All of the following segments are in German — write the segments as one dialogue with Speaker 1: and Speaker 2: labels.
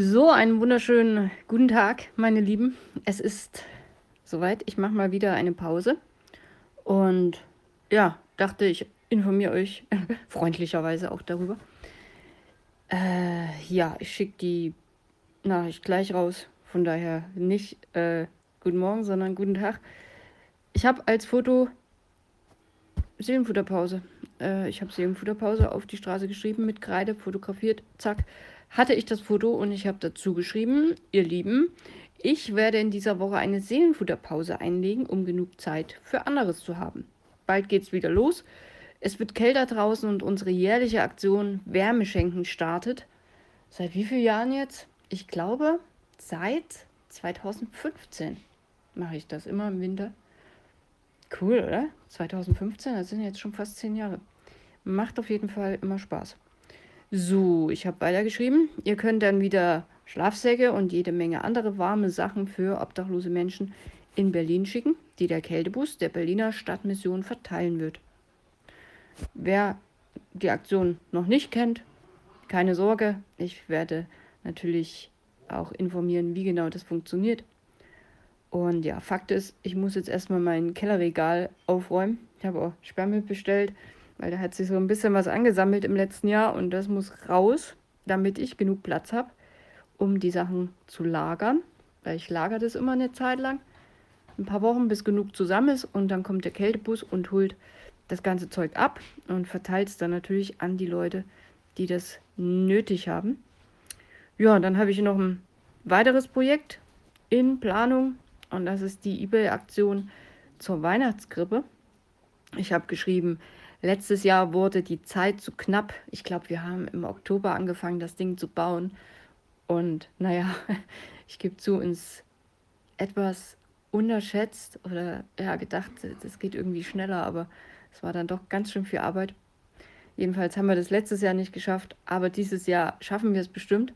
Speaker 1: So, einen wunderschönen guten Tag, meine Lieben. Es ist soweit. Ich mache mal wieder eine Pause. Und ja, dachte ich informiere euch freundlicherweise auch darüber. Äh, ja, ich schicke die Nachricht gleich raus. Von daher nicht äh, guten Morgen, sondern guten Tag. Ich habe als Foto Seelenfutterpause. Äh, ich habe Seelenfutterpause auf die Straße geschrieben, mit Kreide fotografiert. Zack hatte ich das Foto und ich habe dazu geschrieben, ihr Lieben, ich werde in dieser Woche eine Seelenfutterpause einlegen, um genug Zeit für anderes zu haben. Bald geht's wieder los. Es wird kälter draußen und unsere jährliche Aktion Wärme schenken startet. Seit wie vielen Jahren jetzt? Ich glaube, seit 2015 mache ich das immer im Winter. Cool, oder? 2015, das sind jetzt schon fast zehn Jahre. Macht auf jeden Fall immer Spaß. So, ich habe weitergeschrieben. Ihr könnt dann wieder Schlafsäcke und jede Menge andere warme Sachen für obdachlose Menschen in Berlin schicken, die der Kältebus der Berliner Stadtmission verteilen wird. Wer die Aktion noch nicht kennt, keine Sorge, ich werde natürlich auch informieren, wie genau das funktioniert. Und ja, Fakt ist, ich muss jetzt erstmal mein Kellerregal aufräumen. Ich habe auch Sperrmüll bestellt weil da hat sich so ein bisschen was angesammelt im letzten Jahr und das muss raus, damit ich genug Platz habe, um die Sachen zu lagern, weil ich lagere das immer eine Zeit lang, ein paar Wochen, bis genug zusammen ist und dann kommt der Kältebus und holt das ganze Zeug ab und verteilt es dann natürlich an die Leute, die das nötig haben. Ja, dann habe ich noch ein weiteres Projekt in Planung und das ist die eBay-Aktion zur Weihnachtskrippe. Ich habe geschrieben, Letztes Jahr wurde die Zeit zu knapp. Ich glaube, wir haben im Oktober angefangen, das Ding zu bauen. Und naja, ich gebe zu, uns etwas unterschätzt oder ja, gedacht, das geht irgendwie schneller, aber es war dann doch ganz schön viel Arbeit. Jedenfalls haben wir das letztes Jahr nicht geschafft, aber dieses Jahr schaffen wir es bestimmt.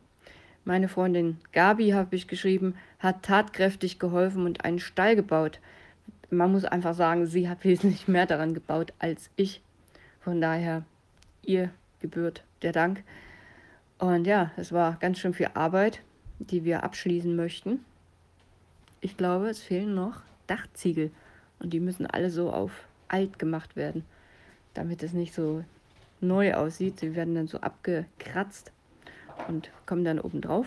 Speaker 1: Meine Freundin Gabi, habe ich geschrieben, hat tatkräftig geholfen und einen Stall gebaut. Man muss einfach sagen, sie hat wesentlich mehr daran gebaut als ich. Von daher, ihr gebührt der Dank. Und ja, es war ganz schön viel Arbeit, die wir abschließen möchten. Ich glaube, es fehlen noch Dachziegel und die müssen alle so auf alt gemacht werden, damit es nicht so neu aussieht. Sie werden dann so abgekratzt und kommen dann oben drauf.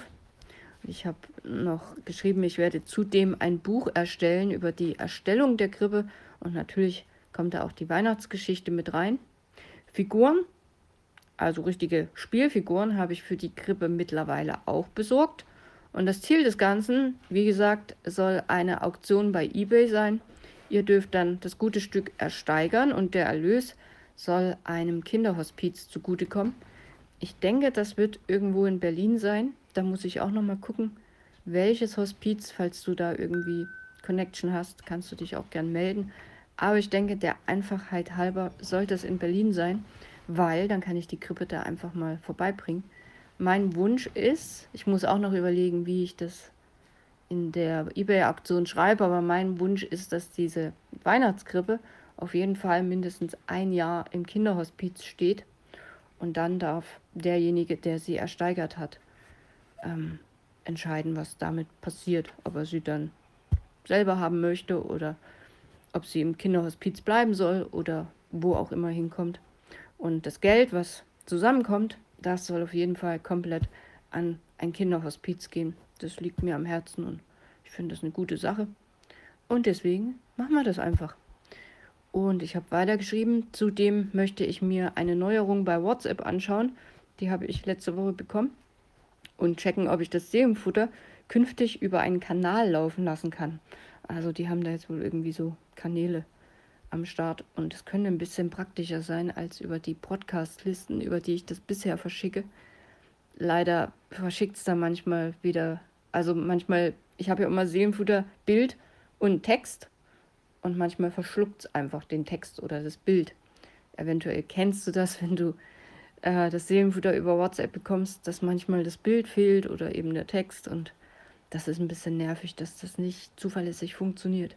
Speaker 1: Ich habe noch geschrieben, ich werde zudem ein Buch erstellen über die Erstellung der Krippe und natürlich kommt da auch die Weihnachtsgeschichte mit rein. Figuren, also richtige Spielfiguren, habe ich für die Krippe mittlerweile auch besorgt. Und das Ziel des Ganzen, wie gesagt, soll eine Auktion bei eBay sein. Ihr dürft dann das gute Stück ersteigern und der Erlös soll einem Kinderhospiz zugutekommen. Ich denke, das wird irgendwo in Berlin sein. Da muss ich auch noch mal gucken, welches Hospiz, falls du da irgendwie Connection hast, kannst du dich auch gern melden. Aber ich denke, der Einfachheit halber sollte es in Berlin sein, weil dann kann ich die Krippe da einfach mal vorbeibringen. Mein Wunsch ist, ich muss auch noch überlegen, wie ich das in der eBay-Aktion schreibe, aber mein Wunsch ist, dass diese Weihnachtskrippe auf jeden Fall mindestens ein Jahr im Kinderhospiz steht und dann darf derjenige, der sie ersteigert hat, ähm, entscheiden, was damit passiert, ob er sie dann selber haben möchte oder ob sie im Kinderhospiz bleiben soll oder wo auch immer hinkommt. Und das Geld, was zusammenkommt, das soll auf jeden Fall komplett an ein Kinderhospiz gehen. Das liegt mir am Herzen und ich finde das eine gute Sache. Und deswegen machen wir das einfach. Und ich habe weitergeschrieben, zudem möchte ich mir eine Neuerung bei WhatsApp anschauen. Die habe ich letzte Woche bekommen. Und checken, ob ich das Seelenfutter künftig über einen Kanal laufen lassen kann. Also die haben da jetzt wohl irgendwie so Kanäle am Start und es könnte ein bisschen praktischer sein als über die Podcast-Listen, über die ich das bisher verschicke. Leider verschickt es da manchmal wieder, also manchmal, ich habe ja immer Seelenfutter, Bild und Text und manchmal verschluckt es einfach den Text oder das Bild. Eventuell kennst du das, wenn du äh, das Seelenfutter über WhatsApp bekommst, dass manchmal das Bild fehlt oder eben der Text und das ist ein bisschen nervig, dass das nicht zuverlässig funktioniert.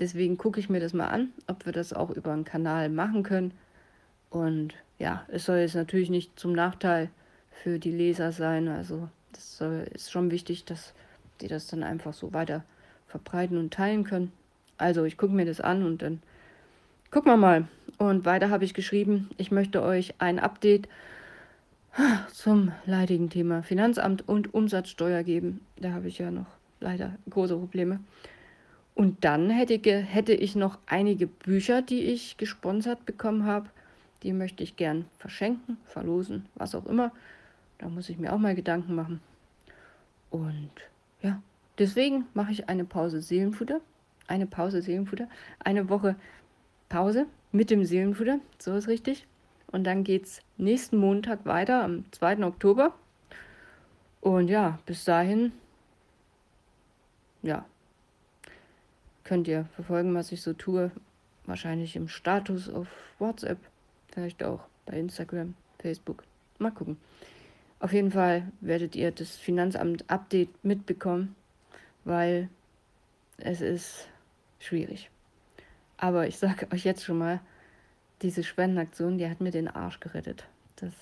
Speaker 1: Deswegen gucke ich mir das mal an, ob wir das auch über einen Kanal machen können. Und ja, es soll jetzt natürlich nicht zum Nachteil für die Leser sein. Also äh, ist schon wichtig, dass die das dann einfach so weiter verbreiten und teilen können. Also ich gucke mir das an und dann gucken wir mal. Und weiter habe ich geschrieben, ich möchte euch ein Update zum leidigen Thema Finanzamt und Umsatzsteuer geben. Da habe ich ja noch leider große Probleme. Und dann hätte, hätte ich noch einige Bücher, die ich gesponsert bekommen habe. Die möchte ich gern verschenken, verlosen, was auch immer. Da muss ich mir auch mal Gedanken machen. Und ja, deswegen mache ich eine Pause Seelenfutter. Eine Pause Seelenfutter. Eine Woche Pause mit dem Seelenfutter. So ist richtig. Und dann geht es nächsten Montag weiter, am 2. Oktober. Und ja, bis dahin, ja, könnt ihr verfolgen, was ich so tue. Wahrscheinlich im Status auf WhatsApp, vielleicht auch bei Instagram, Facebook. Mal gucken. Auf jeden Fall werdet ihr das Finanzamt-Update mitbekommen, weil es ist schwierig. Aber ich sage euch jetzt schon mal, diese Spendenaktion, die hat mir den Arsch gerettet. Das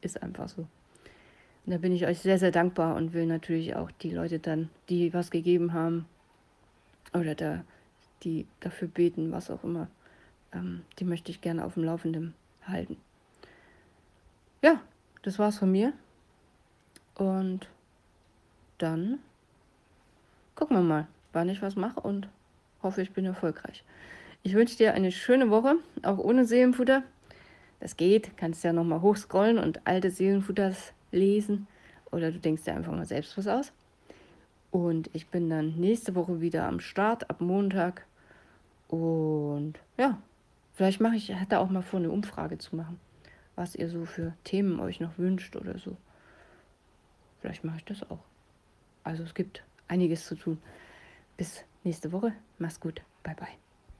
Speaker 1: ist einfach so. Und da bin ich euch sehr, sehr dankbar und will natürlich auch die Leute dann, die was gegeben haben oder da, die dafür beten, was auch immer, ähm, die möchte ich gerne auf dem Laufenden halten. Ja, das war's von mir. Und dann gucken wir mal, wann ich was mache und hoffe, ich bin erfolgreich. Ich wünsche dir eine schöne Woche, auch ohne Seelenfutter. Das geht, kannst ja nochmal hochscrollen und alte Seelenfutters lesen oder du denkst dir einfach mal selbst was aus. Und ich bin dann nächste Woche wieder am Start ab Montag. Und ja, vielleicht mache ich, hatte auch mal vor, eine Umfrage zu machen, was ihr so für Themen euch noch wünscht oder so. Vielleicht mache ich das auch. Also es gibt einiges zu tun. Bis nächste Woche. Mach's gut. Bye bye.